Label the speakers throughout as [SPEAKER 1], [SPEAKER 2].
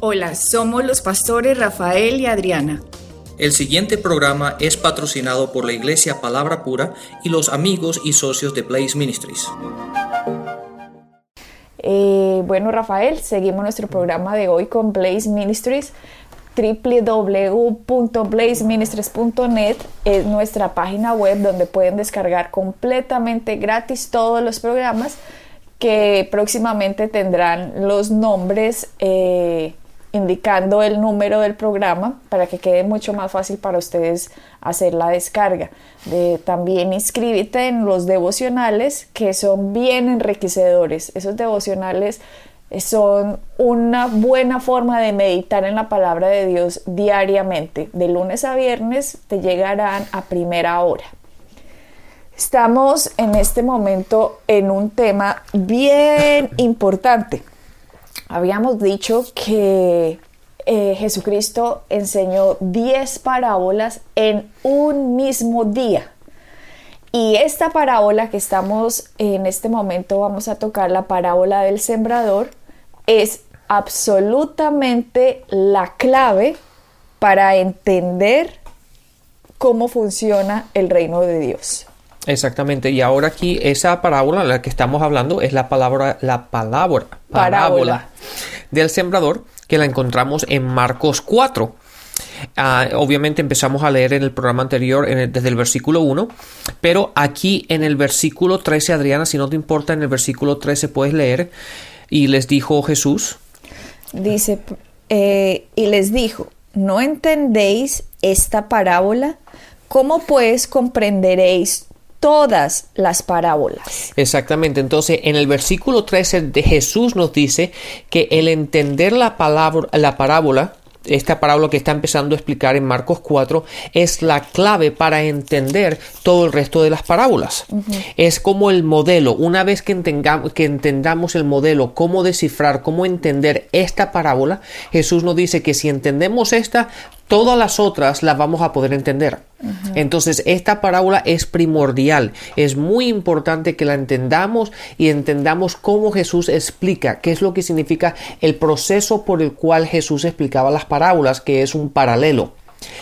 [SPEAKER 1] Hola, somos los pastores Rafael y Adriana.
[SPEAKER 2] El siguiente programa es patrocinado por la Iglesia Palabra Pura y los amigos y socios de Blaze Ministries.
[SPEAKER 3] Eh, bueno, Rafael, seguimos nuestro programa de hoy con Blaze Ministries. www.blazeministries.net es nuestra página web donde pueden descargar completamente gratis todos los programas que próximamente tendrán los nombres eh, indicando el número del programa para que quede mucho más fácil para ustedes hacer la descarga. De, también inscríbete en los devocionales que son bien enriquecedores. Esos devocionales son una buena forma de meditar en la palabra de Dios diariamente. De lunes a viernes te llegarán a primera hora. Estamos en este momento en un tema bien importante Habíamos dicho que eh, Jesucristo enseñó 10 parábolas en un mismo día. Y esta parábola que estamos en este momento vamos a tocar, la parábola del sembrador, es absolutamente la clave para entender cómo funciona el reino de Dios.
[SPEAKER 2] Exactamente. Y ahora aquí esa parábola, la que estamos hablando, es la palabra, la palabra, parábola, del sembrador, que la encontramos en Marcos 4. Ah, obviamente empezamos a leer en el programa anterior desde el versículo 1, pero aquí en el versículo 13, Adriana, si no te importa, en el versículo 13 puedes leer, y les dijo Jesús.
[SPEAKER 3] Dice, eh, y les dijo, ¿no entendéis esta parábola? ¿Cómo pues comprenderéis todas las parábolas.
[SPEAKER 2] Exactamente, entonces en el versículo 13 de Jesús nos dice que el entender la, palabra, la parábola esta parábola que está empezando a explicar en Marcos 4 es la clave para entender todo el resto de las parábolas. Es como el modelo. Una vez que, que entendamos el modelo, cómo descifrar, cómo entender esta parábola, Jesús nos dice que si entendemos esta, todas las otras las vamos a poder entender. Entonces, esta parábola es primordial. Es muy importante que la entendamos y entendamos cómo Jesús explica, qué es lo que significa el proceso por el cual Jesús explicaba las parábolas, que es un paralelo.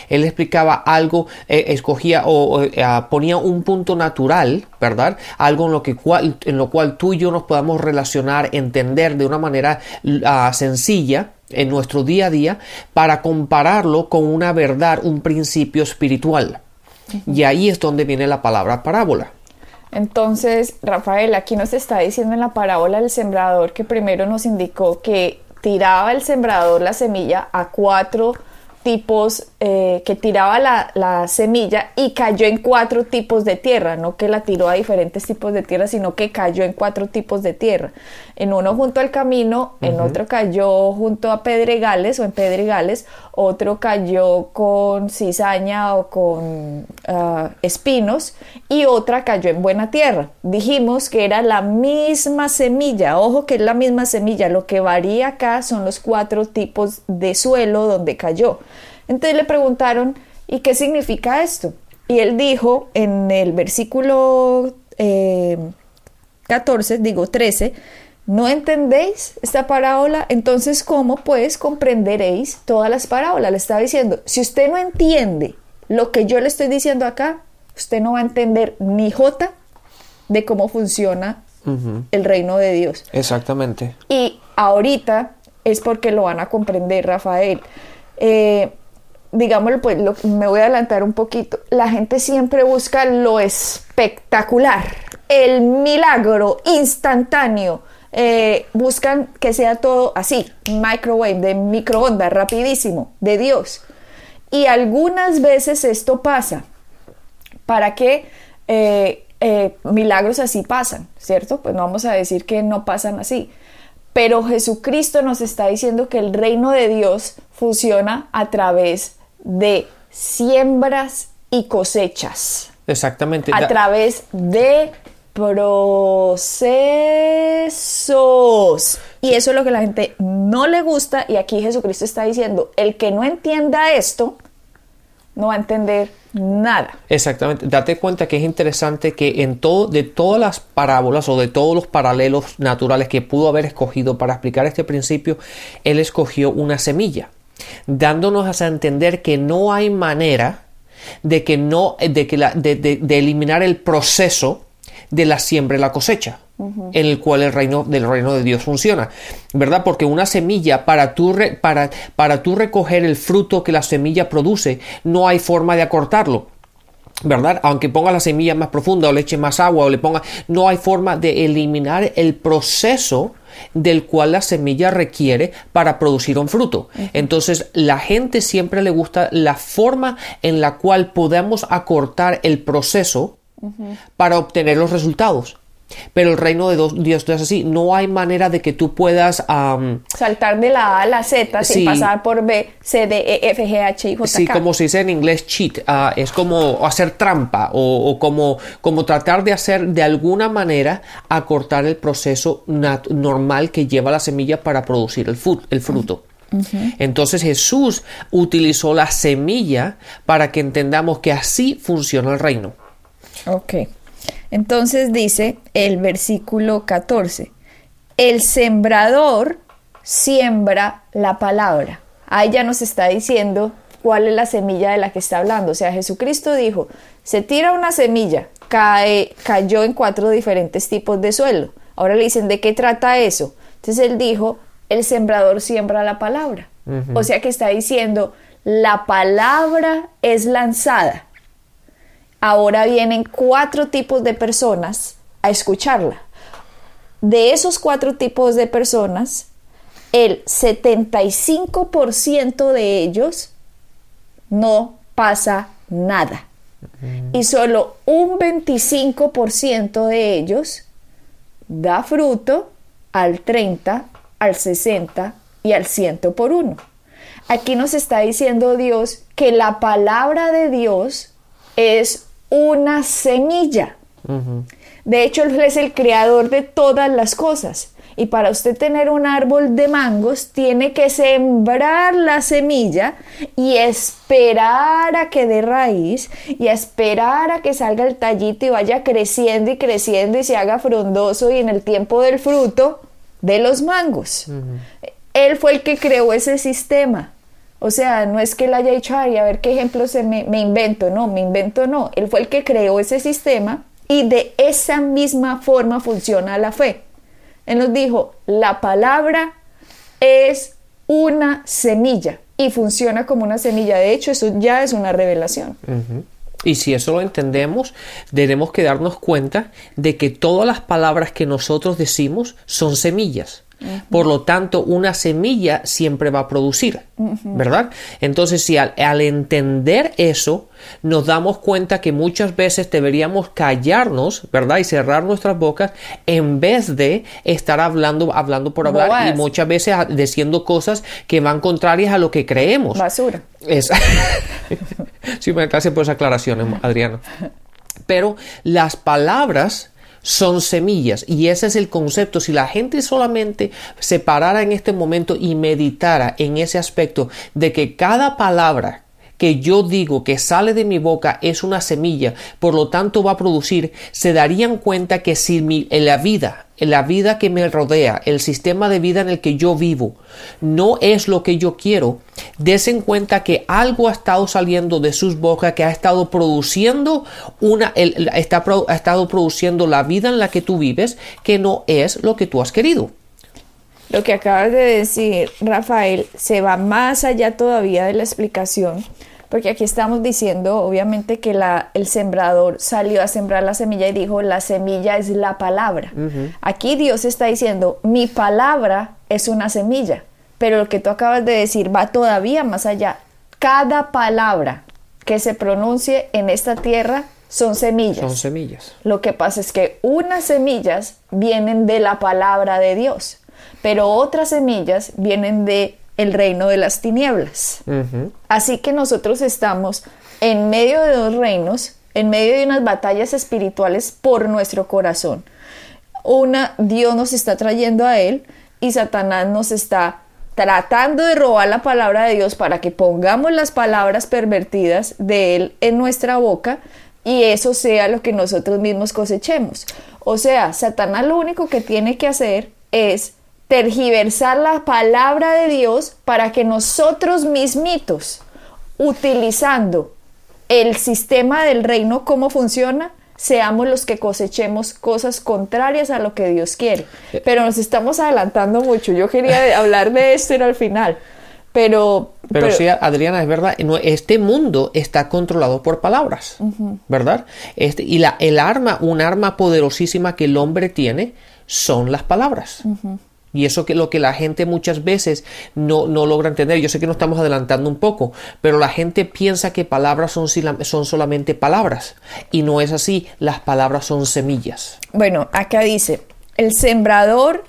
[SPEAKER 2] Él explicaba algo, eh, escogía o, eh, ah, ponía un punto natural, ¿verdad? Algo en lo, que cual, en lo cual tú y yo nos podamos relacionar, entender de una manera ah, sencilla en nuestro día a día para compararlo con una verdad, un principio espiritual. Y ahí es donde viene la palabra parábola.
[SPEAKER 3] Entonces, Rafael, aquí nos está diciendo en la parábola del sembrador que primero nos indicó que tiraba el sembrador la semilla a cuatro tipos eh, que tiraba la, semilla y cayó en cuatro tipos de tierra, no que la tiró a diferentes tipos de tierra, sino que cayó en cuatro tipos de tierra. En uno junto al camino, en otro cayó junto a pedregales o en pedregales, otro cayó con cizaña o con ah, espinos y otra cayó en buena tierra. Dijimos que era la misma semilla, ojo que es la misma semilla, lo que varía acá son los cuatro tipos de suelo donde cayó. Entonces le preguntaron, ¿y qué significa esto? Y él dijo en el versículo 14, eh, digo 13, ¿no entendéis esta parábola? Entonces, ¿cómo pues comprenderéis todas las parábolas? Le estaba diciendo, si usted no entiende lo que yo le estoy diciendo acá, usted no va a entender ni jota de cómo funciona el reino de Dios.
[SPEAKER 2] Exactamente.
[SPEAKER 3] Y ahorita es porque lo van a comprender, Rafael. Eh, digámoslo, pues me voy a adelantar un poquito, la gente siempre busca lo espectacular, el milagro instantáneo. Eh, buscan que sea todo así, microwave, de microondas, rapidísimo, de Dios. Y algunas veces esto pasa. ¿Para qué eh, eh, milagros así pasan? ¿Cierto? Pues no vamos a decir que no pasan así. Pero Jesucristo nos está diciendo que el reino de Dios funciona a través de siembras y cosechas.
[SPEAKER 2] Exactamente.
[SPEAKER 3] A través de procesos. Y eso es lo que la gente no le gusta. Y aquí Jesucristo está diciendo, el que no entienda esto, no va a entender nada.
[SPEAKER 2] Exactamente. Date cuenta que es interesante que en todo, de todas las parábolas o de todos los paralelos naturales que pudo haber escogido para explicar este principio, él escogió una semilla, dándonos a entender que no hay manera de que no, de que la, de, de eliminar el proceso de la siembra y la cosecha en el cual el reino del reino de Dios funciona, ¿verdad? Porque una semilla para tú, para, para tú recoger el fruto que la semilla produce, no hay forma de acortarlo. ¿verdad? Aunque ponga la semilla más profunda o le eche más agua o le ponga, no hay forma de eliminar el proceso del cual la semilla requiere para producir un fruto. Entonces, la gente siempre le gusta la forma en la cual podemos acortar el proceso para obtener los resultados. Pero el reino de Dios no es así. No hay manera de que tú puedas
[SPEAKER 3] saltar de la A a la Z sin pasar por B, C, D, E, F, G, H, I, J,
[SPEAKER 2] Sí, como se dice en inglés cheat. Ah, es como hacer trampa o, como, como tratar de hacer de alguna manera acortar el proceso normal que lleva la semilla para producir el, el fruto. Entonces Jesús utilizó la semilla para que entendamos que así funciona el reino.
[SPEAKER 3] Ok. Entonces dice el versículo 14, el sembrador siembra la palabra. Ahí ya nos está diciendo cuál es la semilla de la que está hablando. O sea, Jesucristo dijo, se tira una semilla, cae, cayó en cuatro diferentes tipos de suelo. Ahora le dicen, ¿de qué trata eso? Entonces él dijo, el sembrador siembra la palabra. O sea que está diciendo, la palabra es lanzada ahora vienen cuatro tipos de personas a escucharla. De esos cuatro tipos de personas, el 75% de ellos no pasa nada. Y solo un 25% de ellos da fruto al 30, al 60 y al 100 por uno. Aquí nos está diciendo Dios que la palabra de Dios es una semilla. De hecho, Él es el creador de todas las cosas. Y para usted tener un árbol de mangos, tiene que sembrar la semilla y esperar a que dé raíz y esperar a que salga el tallito y vaya creciendo y creciendo y se haga frondoso y en el tiempo del fruto de los mangos. Él fue el que creó ese sistema. O sea, no es que él haya dicho, ay, a ver qué ejemplo se me, invento, no, me invento no. Él fue el que creó ese sistema y de esa misma forma funciona la fe. Él nos dijo, la palabra es una semilla y funciona como una semilla. De hecho, eso ya es una revelación.
[SPEAKER 2] Y si eso lo entendemos, debemos que darnos cuenta de que todas las palabras que nosotros decimos son semillas. Por lo tanto, una semilla siempre va a producir, ¿verdad? Entonces, si al, entender eso, nos damos cuenta que muchas veces deberíamos callarnos, ¿verdad? Y cerrar nuestras bocas en vez de estar hablando, hablando por hablar y muchas veces diciendo cosas que van contrarias a lo que creemos.
[SPEAKER 3] Basura.
[SPEAKER 2] Es... sí, me gracias por esa aclaración, Adriano. Pero las palabras son semillas y ese es el concepto. Si la gente solamente se parara en este momento y meditara en ese aspecto de que cada palabra que yo digo que sale de mi boca es una semilla, por lo tanto va a producir, se darían cuenta que si mi, en la vida, en la vida que me rodea, el sistema de vida en el que yo vivo, no es lo que yo quiero, desen cuenta que algo ha estado saliendo de sus bocas que ha estado produciendo una, está, ha estado produciendo la vida en la que tú vives que no es lo que tú has querido.
[SPEAKER 3] Lo que acabas de decir, Rafael, se va más allá todavía de la explicación, porque aquí estamos diciendo, obviamente, que la, el sembrador salió a sembrar la semilla y dijo, la semilla es la palabra. Aquí Dios está diciendo, mi palabra es una semilla, pero lo que tú acabas de decir va todavía más allá. Cada palabra que se pronuncie en esta tierra son semillas.
[SPEAKER 2] Son semillas.
[SPEAKER 3] Lo que pasa es que unas semillas vienen de la palabra de Dios pero otras semillas vienen de el reino de las tinieblas. Así que nosotros estamos en medio de dos reinos, en medio de unas batallas espirituales por nuestro corazón. Una, Dios nos está trayendo a Él y Satanás nos está tratando de robar la palabra de Dios para que pongamos las palabras pervertidas de Él en nuestra boca y eso sea lo que nosotros mismos cosechemos. O sea, Satanás lo único que tiene que hacer es tergiversar la palabra de Dios para que nosotros mismitos, utilizando el sistema del reino, cómo funciona, seamos los que cosechemos cosas contrarias a lo que Dios quiere. Eh. Pero nos estamos adelantando mucho. Yo quería hablar de esto y al final. Pero,
[SPEAKER 2] pero, sí, Adriana, es verdad, este mundo está controlado por palabras, ¿verdad? Este, y la, el arma, un arma poderosísima que el hombre tiene, son las palabras. Y eso que lo que la gente muchas veces no, no, logra entender. Yo sé que nos estamos adelantando un poco, pero la gente piensa que palabras son, son solamente palabras. Y no es así. Las palabras son semillas.
[SPEAKER 3] Bueno, acá dice, el sembrador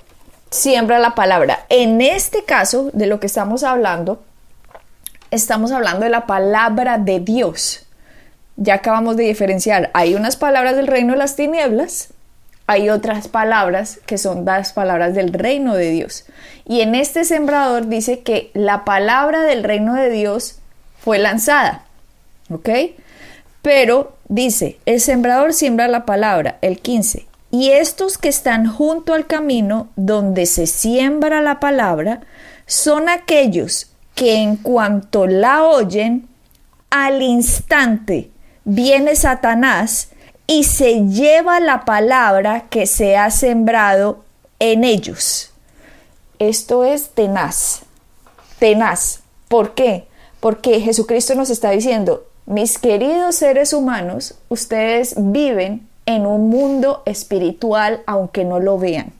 [SPEAKER 3] siembra la palabra. En este caso, de lo que estamos hablando, estamos hablando de la palabra de Dios. Ya acabamos de diferenciar. Hay unas palabras del reino de las tinieblas hay otras palabras que son las palabras del reino de Dios. Y en este sembrador dice que la palabra del reino de Dios fue lanzada. ¿Ok? Pero dice, el sembrador siembra la palabra, el 15. Y estos que están junto al camino donde se siembra la palabra son aquellos que en cuanto la oyen, al instante viene Satanás y se lleva la palabra que se ha sembrado en ellos. Esto es tenaz, tenaz. ¿Por qué? Porque Jesucristo nos está diciendo, mis queridos seres humanos, ustedes viven en un mundo espiritual aunque no lo vean.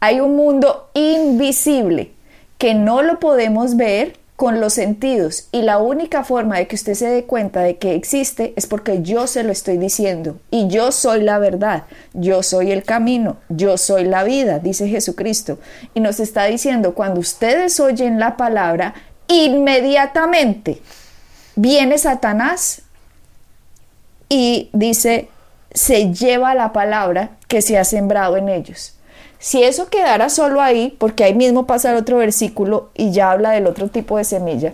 [SPEAKER 3] Hay un mundo invisible que no lo podemos ver, con los sentidos y la única forma de que usted se dé cuenta de que existe es porque yo se lo estoy diciendo y yo soy la verdad, yo soy el camino, yo soy la vida, dice Jesucristo. Y nos está diciendo, cuando ustedes oyen la palabra, inmediatamente viene Satanás y dice, se lleva la palabra que se ha sembrado en ellos. Si eso quedara solo ahí, porque ahí mismo pasa el otro versículo y ya habla del otro tipo de semilla,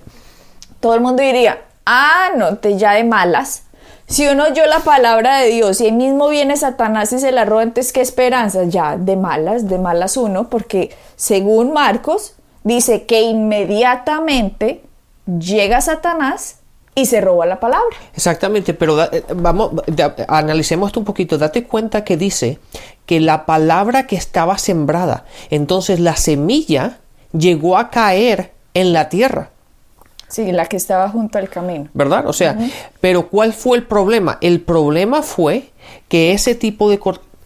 [SPEAKER 3] todo el mundo diría, ah, no, te ya de malas. Si uno oyó la palabra de Dios y ahí mismo viene Satanás y se la roba, entonces qué esperanza, ya de malas, de malas uno, porque según Marcos dice que inmediatamente llega Satanás y se roba la palabra.
[SPEAKER 2] Exactamente, pero eh, vamos, analicemos esto un poquito. Date cuenta que dice que la palabra que estaba sembrada, entonces la semilla llegó a caer en la tierra.
[SPEAKER 3] Sí, la que estaba junto al camino.
[SPEAKER 2] ¿Verdad? O sea, pero ¿cuál fue el problema? El problema fue que ese tipo de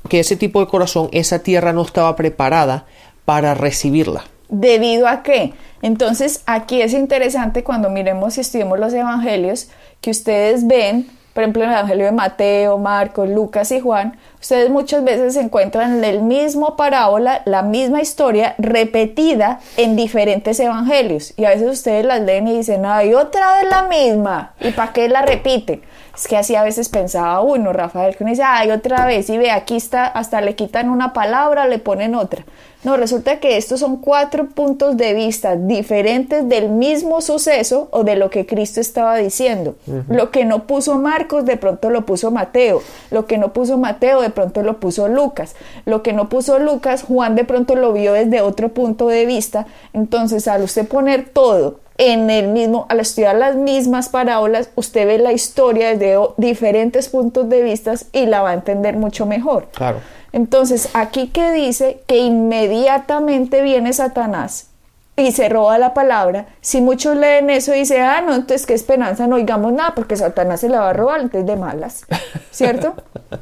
[SPEAKER 2] que ese tipo de corazón, esa tierra no estaba preparada para recibirla.
[SPEAKER 3] ¿Debido a qué? Entonces, aquí es interesante cuando miremos y estudiemos los evangelios, que ustedes ven, por ejemplo, en el evangelio de Mateo, Marcos, Lucas y Juan, ustedes muchas veces encuentran el mismo parábola, la misma historia repetida en diferentes evangelios. Y a veces ustedes las leen y dicen, ay, otra vez la misma. ¿Y para qué la repiten? Es que así a veces pensaba uno, Rafael, que uno dice, ay, otra vez, y ve, aquí está, hasta le quitan una palabra, le ponen otra. No, resulta que estos son cuatro puntos de vista diferentes del mismo suceso o de lo que Cristo estaba diciendo. Lo que no puso Marcos, de pronto lo puso Mateo. Lo que no puso Mateo, de pronto lo puso Lucas. Lo que no puso Lucas, Juan de pronto lo vio desde otro punto de vista. Entonces, al usted poner todo en el mismo, al estudiar las mismas parábolas, usted ve la historia desde diferentes puntos de vista y la va a entender mucho mejor.
[SPEAKER 2] Claro.
[SPEAKER 3] Entonces, aquí que dice que inmediatamente viene Satanás y se roba la palabra, si muchos leen eso y dicen, ah, no, entonces qué esperanza, no oigamos nada, porque Satanás se la va a robar, entonces de malas, ¿cierto?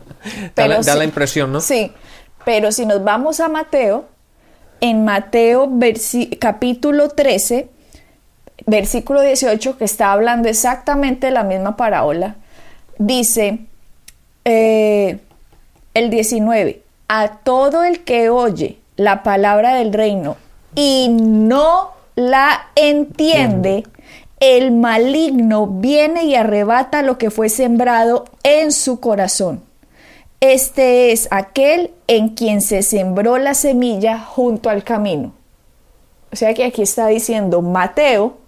[SPEAKER 2] Pero da, la, impresión, ¿no?
[SPEAKER 3] Sí, pero si nos vamos a Mateo, en Mateo capítulo 13, versículo 18, que está hablando exactamente la misma parábola, dice, eh, el 19, a todo el que oye la palabra del reino y no la entiende, el maligno viene y arrebata lo que fue sembrado en su corazón. Este es aquel en quien se sembró la semilla junto al camino. O sea que aquí está diciendo Mateo,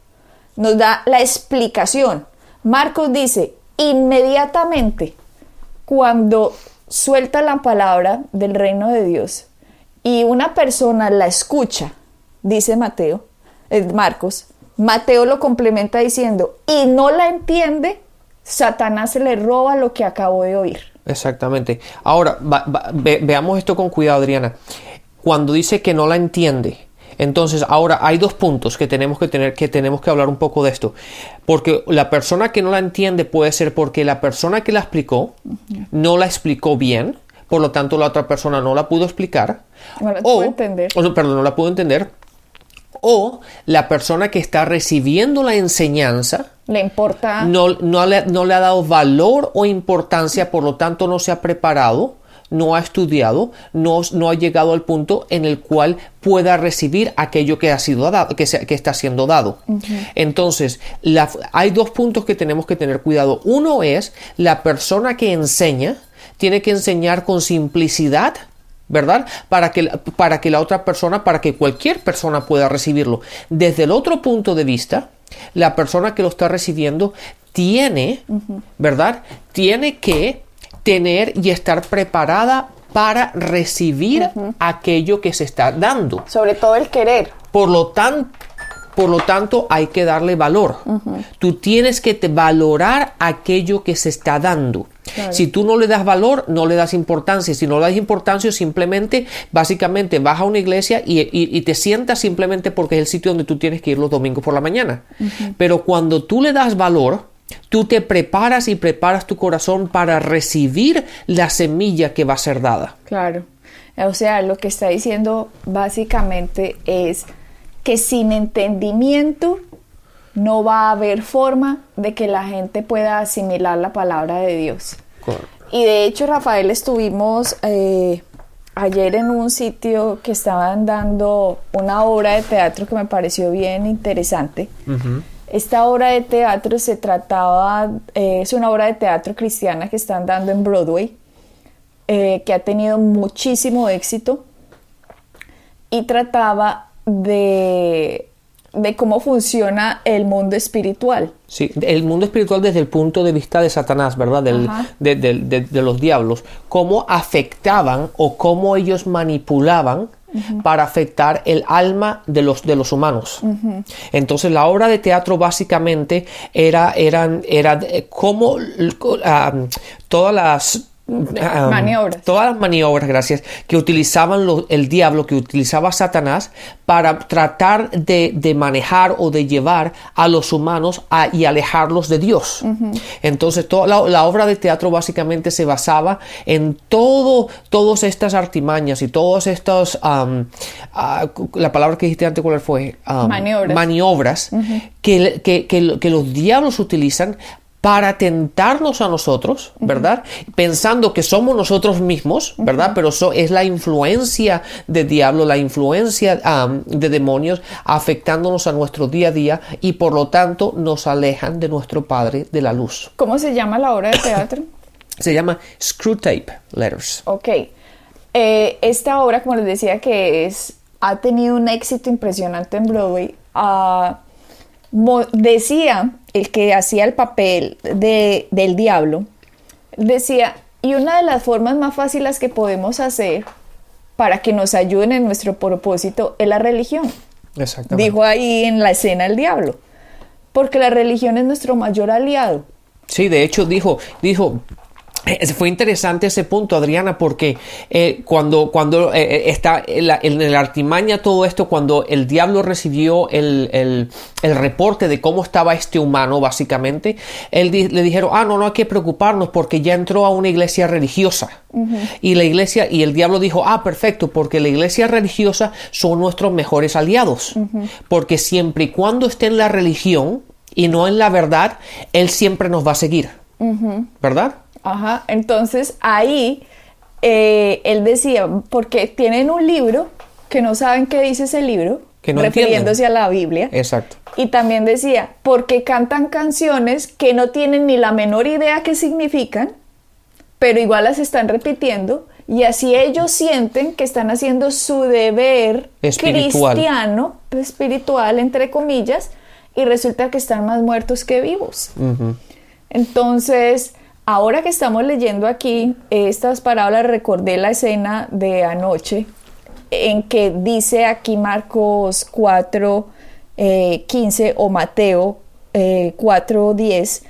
[SPEAKER 3] nos da la explicación. Marcos dice, inmediatamente cuando suelta la palabra del reino de Dios y una persona la escucha, dice Mateo, eh, Marcos, Mateo lo complementa diciendo, y no la entiende, Satanás se le roba lo que acabó de oír.
[SPEAKER 2] Exactamente. Ahora, veamos esto con cuidado, Adriana. Cuando dice que no la entiende, entonces, ahora hay dos puntos que tenemos que tener, que tenemos que hablar un poco de esto. Porque la persona que no la entiende puede ser porque la persona que la explicó no la explicó bien, por lo tanto la otra persona no la pudo explicar.
[SPEAKER 3] No la pudo entender.
[SPEAKER 2] O, perdón, no la pudo entender o la persona que está recibiendo la enseñanza
[SPEAKER 3] le importa
[SPEAKER 2] no, no, le, no le ha dado valor o importancia, por lo tanto no se ha preparado no ha estudiado, no, no, ha llegado al punto en el cual pueda recibir aquello que ha sido dado, que, que está siendo dado. Entonces, hay dos puntos que tenemos que tener cuidado. Uno es la persona que enseña, tiene que enseñar con simplicidad, ¿verdad? Para que, para que la otra persona, para que cualquier persona pueda recibirlo. Desde el otro punto de vista, la persona que lo está recibiendo tiene, ¿verdad? Tiene que tener y estar preparada para recibir aquello que se está dando.
[SPEAKER 3] Sobre todo el querer.
[SPEAKER 2] Por lo tanto, por lo tanto, hay que darle valor. Tú tienes que valorar aquello que se está dando. Si tú no le das valor, no le das importancia. Si no le das importancia, simplemente, básicamente, vas a una iglesia y, te sientas simplemente porque es el sitio donde tú tienes que ir los domingos por la mañana. Pero cuando tú le das valor, tú te preparas y preparas tu corazón para recibir la semilla que va a ser dada.
[SPEAKER 3] Claro. O sea, lo que está diciendo básicamente es que sin entendimiento no va a haber forma de que la gente pueda asimilar la palabra de Dios. Y de hecho, Rafael, estuvimos eh, ayer en un sitio que estaban dando una obra de teatro que me pareció bien interesante. Esta obra de teatro se trataba, eh, es una obra de teatro cristiana que están dando en Broadway, eh, que ha tenido muchísimo éxito y trataba de, cómo funciona el mundo espiritual.
[SPEAKER 2] Sí, el mundo espiritual desde el punto de vista de Satanás, ¿verdad? de, los diablos. Cómo afectaban o cómo ellos manipulaban para afectar el alma de los, de los humanos. Entonces la obra de teatro básicamente era, eran, era cómo ah, todas las
[SPEAKER 3] Ah, maniobras.
[SPEAKER 2] Todas las maniobras, gracias, que utilizaban el diablo, que utilizaba Satanás para tratar de, manejar o de llevar a los humanos y alejarlos de Dios. Entonces, toda la, obra de teatro básicamente se basaba en todo, todas estas artimañas y todas estas, ah, la palabra que dijiste antes, ¿cuál fue? maniobras, que, que los diablos utilizan para tentarnos a nosotros, ¿verdad? Pensando que somos nosotros mismos, ¿verdad? Pero eso es la influencia de diablo, la influencia de demonios afectándonos a nuestro día a día y por lo tanto nos alejan de nuestro Padre de la luz.
[SPEAKER 3] ¿Cómo se llama la obra de teatro?
[SPEAKER 2] se llama Screwtape Letters.
[SPEAKER 3] Ok. Eh, esta obra, como les decía, que es ha tenido un éxito impresionante en Broadway. Uh, decía el que hacía el papel de, del diablo, decía, y una de las formas más fáciles que podemos hacer para que nos ayuden en nuestro propósito es la religión.
[SPEAKER 2] Exactamente.
[SPEAKER 3] Dijo ahí en la escena el diablo, porque la religión es nuestro mayor aliado.
[SPEAKER 2] Sí, de hecho dijo, dijo, fue interesante ese punto, Adriana, porque eh, cuando, cuando eh, está en la, en artimaña todo esto, cuando el diablo recibió el, el, el reporte de cómo estaba este humano, básicamente, él le dijeron, ah, no, no hay que preocuparnos porque ya entró a una iglesia religiosa. Y la iglesia, y el diablo dijo, ah, perfecto, porque la iglesia religiosa son nuestros mejores aliados. Porque siempre y cuando esté en la religión y no en la verdad, él siempre nos va a seguir. ¿Verdad?
[SPEAKER 3] Ajá, entonces ahí eh, él decía, porque tienen un libro que no saben qué dice ese libro,
[SPEAKER 2] que no
[SPEAKER 3] refiriéndose a la Biblia.
[SPEAKER 2] Exacto.
[SPEAKER 3] Y también decía, porque cantan canciones que no tienen ni la menor idea qué significan, pero igual las están repitiendo y así ellos sienten que están haciendo su deber
[SPEAKER 2] Espiritual.
[SPEAKER 3] cristiano, espiritual, entre comillas, y resulta que están más muertos que vivos. Entonces, ahora que estamos leyendo aquí estas parábolas, recordé la escena de anoche en que dice aquí Marcos 4, eh, 15 o Mateo eh, 4, 10,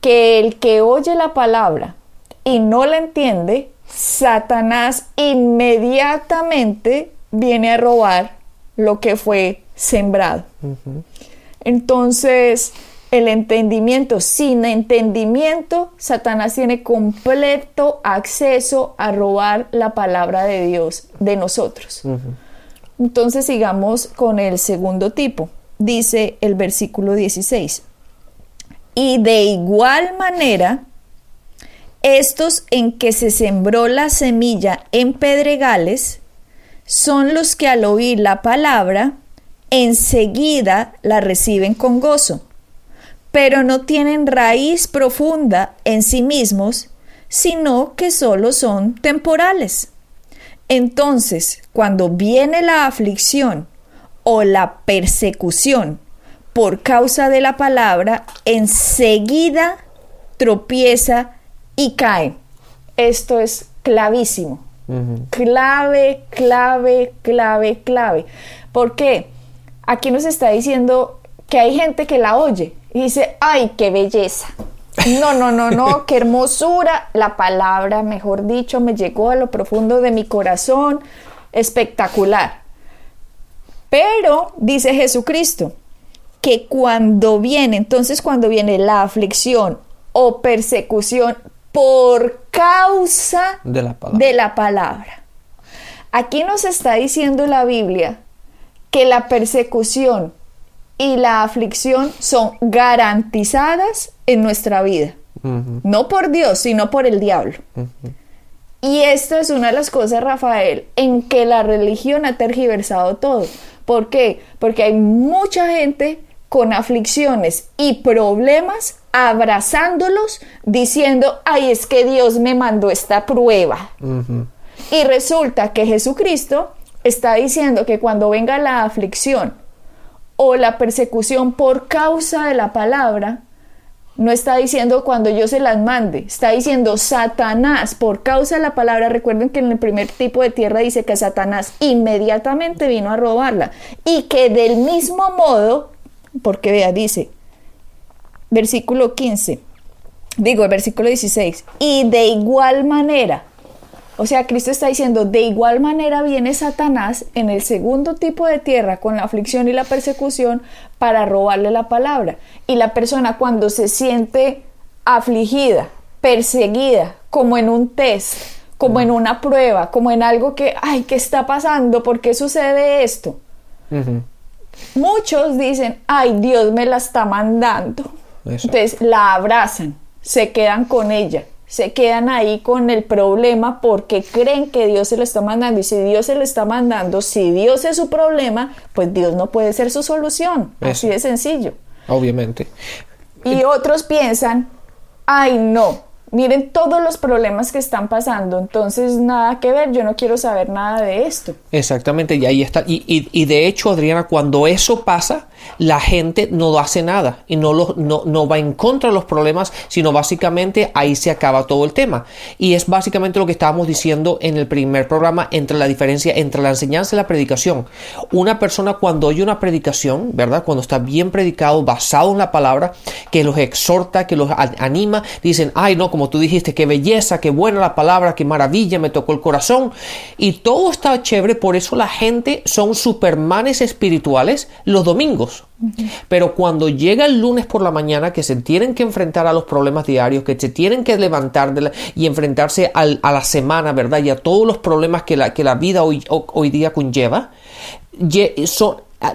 [SPEAKER 3] que el que oye la palabra y no la entiende, Satanás inmediatamente viene a robar lo que fue sembrado. Entonces, el entendimiento, sin entendimiento, Satanás tiene completo acceso a robar la palabra de Dios de nosotros. Entonces, sigamos con el segundo tipo. Dice el versículo 16. Y de igual manera, estos en que se sembró la semilla en pedregales son los que al oír la palabra enseguida la reciben con gozo, pero no tienen raíz profunda en sí mismos, sino que solo son temporales. Entonces, cuando viene la aflicción o la persecución por causa de la palabra, enseguida tropieza y cae. Esto es clavísimo. Clave, clave, clave, clave. ¿Por qué? Aquí nos está diciendo que hay gente que la oye y dice, ay, qué belleza. No, no, no, no, qué hermosura. La palabra, mejor dicho, me llegó a lo profundo de mi corazón. Espectacular. Pero, dice Jesucristo, que cuando viene, entonces cuando viene la aflicción o persecución por causa
[SPEAKER 2] De la palabra.
[SPEAKER 3] de la palabra. Aquí nos está diciendo la Biblia que la persecución y la aflicción son garantizadas en nuestra vida. No por Dios, sino por el diablo. Y esta es una de las cosas, Rafael, en que la religión ha tergiversado todo. ¿Por qué? Porque hay mucha gente con aflicciones y problemas abrazándolos diciendo, ay, es que Dios me mandó esta prueba. Y resulta que Jesucristo está diciendo que cuando venga la aflicción o la persecución por causa de la palabra, no está diciendo cuando yo se las mande, está diciendo Satanás por causa de la palabra. Recuerden que en el primer tipo de tierra dice que Satanás inmediatamente vino a robarla y que del mismo modo, porque vea, dice, versículo 15, digo, el versículo 16, y de igual manera, o sea, Cristo está diciendo, de igual manera viene Satanás en el segundo tipo de tierra con la aflicción y la persecución para robarle la palabra. Y la persona cuando se siente afligida, perseguida, como en un test, como en una prueba, como en algo que, ay, ¿qué está pasando? ¿Por qué sucede esto? Muchos dicen, ay, Dios me la está mandando.
[SPEAKER 2] Eso.
[SPEAKER 3] Entonces la abrazan, se quedan con ella, se quedan ahí con el problema porque creen que Dios se lo está mandando. Y si Dios se lo está mandando, si Dios es su problema, pues Dios no puede ser su solución. Así de sencillo.
[SPEAKER 2] Obviamente.
[SPEAKER 3] Y otros piensan, ay no, miren todos los problemas que están pasando, entonces nada que ver, yo no quiero saber nada de esto.
[SPEAKER 2] Exactamente, y ahí está. Y, y- y de hecho, Adriana, cuando eso pasa, la gente no hace nada y no, lo- no, no va en contra de los problemas, sino básicamente ahí se acaba todo el tema. Y es básicamente lo que estábamos diciendo en el primer programa entre la diferencia entre la enseñanza y la predicación. Una persona cuando oye una predicación, ¿verdad? Cuando está bien predicado, basado en la palabra, que los exhorta, que los anima, dicen, ay no, como tú dijiste, qué belleza, qué buena la palabra, qué maravilla, me tocó el corazón. Y todo está chévere, por eso la gente son supermanes espirituales los domingos. Pero cuando llega el lunes por la mañana, que se tienen que enfrentar a los problemas diarios, que se tienen que levantar y enfrentarse a la semana, ¿verdad? Y a todos los problemas que la, vida hoy, ho- hoy día conlleva,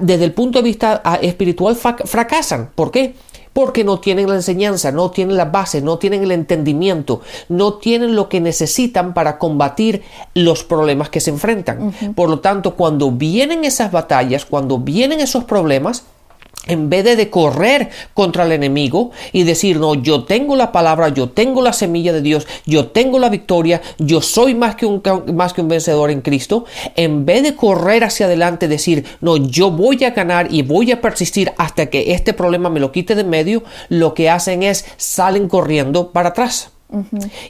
[SPEAKER 2] desde el punto de vista espiritual fracasan. ¿Por qué? Porque no tienen la enseñanza, no tienen las bases, no tienen el entendimiento, no tienen lo que necesitan para combatir los problemas que se enfrentan. Por lo tanto, cuando vienen esas batallas, cuando vienen esos problemas, en vez de, correr contra el enemigo y decir, no, yo tengo la palabra, yo tengo la semilla de Dios, yo tengo la victoria, yo soy más que un, más que un vencedor en Cristo, en vez de correr hacia adelante, decir, no, yo voy a ganar y voy a persistir hasta que este problema me lo quite de medio, lo que hacen es salen corriendo para atrás.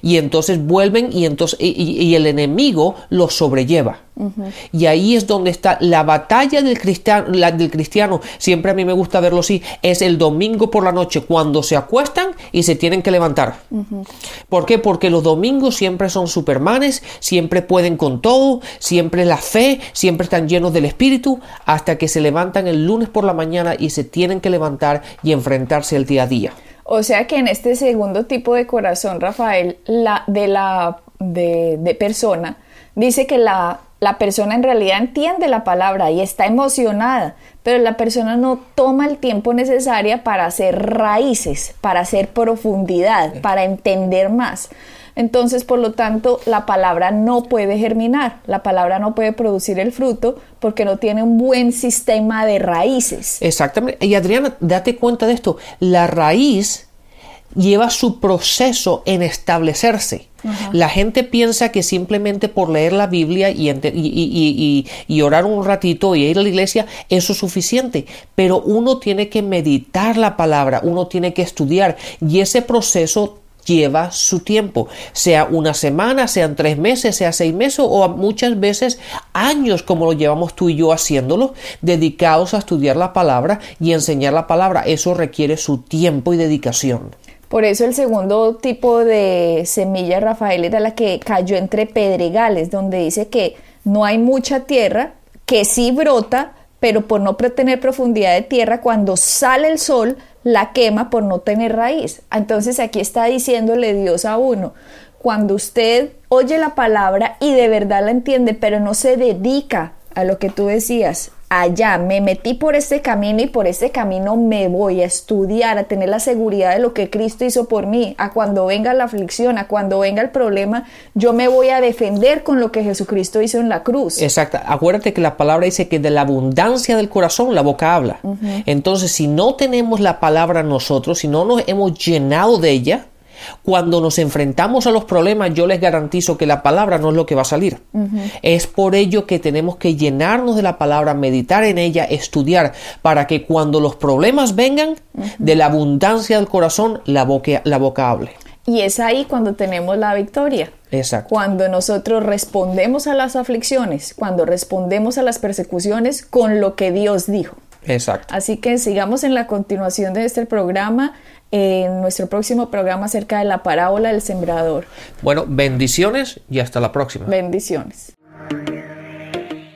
[SPEAKER 2] Y entonces vuelven y, entonces, y, el enemigo los sobrelleva. Y ahí es donde está la batalla del cristiano, del cristiano, siempre a mí me gusta verlo así, es el domingo por la noche cuando se acuestan y se tienen que levantar. ¿Por qué? Porque los domingos siempre son supermanes, siempre pueden con todo, siempre la fe, siempre están llenos del espíritu, hasta que se levantan el lunes por la mañana y se tienen que levantar y enfrentarse el día a día.
[SPEAKER 3] O sea que en este segundo tipo de corazón, Rafael, la de la de, persona, dice que la, la persona en realidad entiende la palabra y está emocionada, pero la persona no toma el tiempo necesario para hacer raíces, para hacer profundidad, para entender más. Entonces, por lo tanto, la palabra no puede germinar, la palabra no puede producir el fruto porque no tiene un buen sistema de raíces.
[SPEAKER 2] Exactamente. Y Adriana, date cuenta de esto. La raíz lleva su proceso en establecerse. La gente piensa que simplemente por leer la Biblia y, y, y, orar un ratito y ir a la iglesia, eso es suficiente. Pero uno tiene que meditar la palabra, uno tiene que estudiar y ese proceso lleva su tiempo, sea una semana, sean tres meses, sea seis meses o muchas veces años como lo llevamos tú y yo haciéndolo, dedicados a estudiar la palabra y enseñar la palabra. Eso requiere su tiempo y dedicación.
[SPEAKER 3] Por eso el segundo tipo de semilla, Rafael, era la que cayó entre pedregales, donde dice que no hay mucha tierra, que sí brota, pero por no tener profundidad de tierra, cuando sale el sol, la quema por no tener raíz. Entonces aquí está diciéndole Dios a uno, cuando usted oye la palabra y de verdad la entiende, pero no se dedica a lo que tú decías, allá, me metí por este camino y por este camino me voy a estudiar, a tener la seguridad de lo que Cristo hizo por mí, a cuando venga la aflicción, a cuando venga el problema, yo me voy a defender con lo que Jesucristo hizo en la cruz.
[SPEAKER 2] Exacto, acuérdate que la palabra dice que de la abundancia del corazón la boca habla. Entonces, si no tenemos la palabra nosotros, si no nos hemos llenado de ella, cuando nos enfrentamos a los problemas, yo les garantizo que la palabra no es lo que va a salir. Es por ello que tenemos que llenarnos de la palabra, meditar en ella, estudiar, para que cuando los problemas vengan, de la abundancia del corazón, la boca, la boca hable.
[SPEAKER 3] Y es ahí cuando tenemos la victoria.
[SPEAKER 2] Exacto.
[SPEAKER 3] Cuando nosotros respondemos a las aflicciones, cuando respondemos a las persecuciones con lo que Dios dijo.
[SPEAKER 2] Exacto.
[SPEAKER 3] Así que sigamos en la continuación de este programa en nuestro próximo programa acerca de la parábola del sembrador.
[SPEAKER 2] Bueno, bendiciones y hasta la próxima.
[SPEAKER 3] Bendiciones.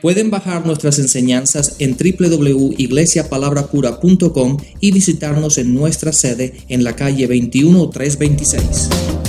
[SPEAKER 4] Pueden bajar nuestras enseñanzas en www.iglesiapalabracura.com y visitarnos en nuestra sede en la calle 21326.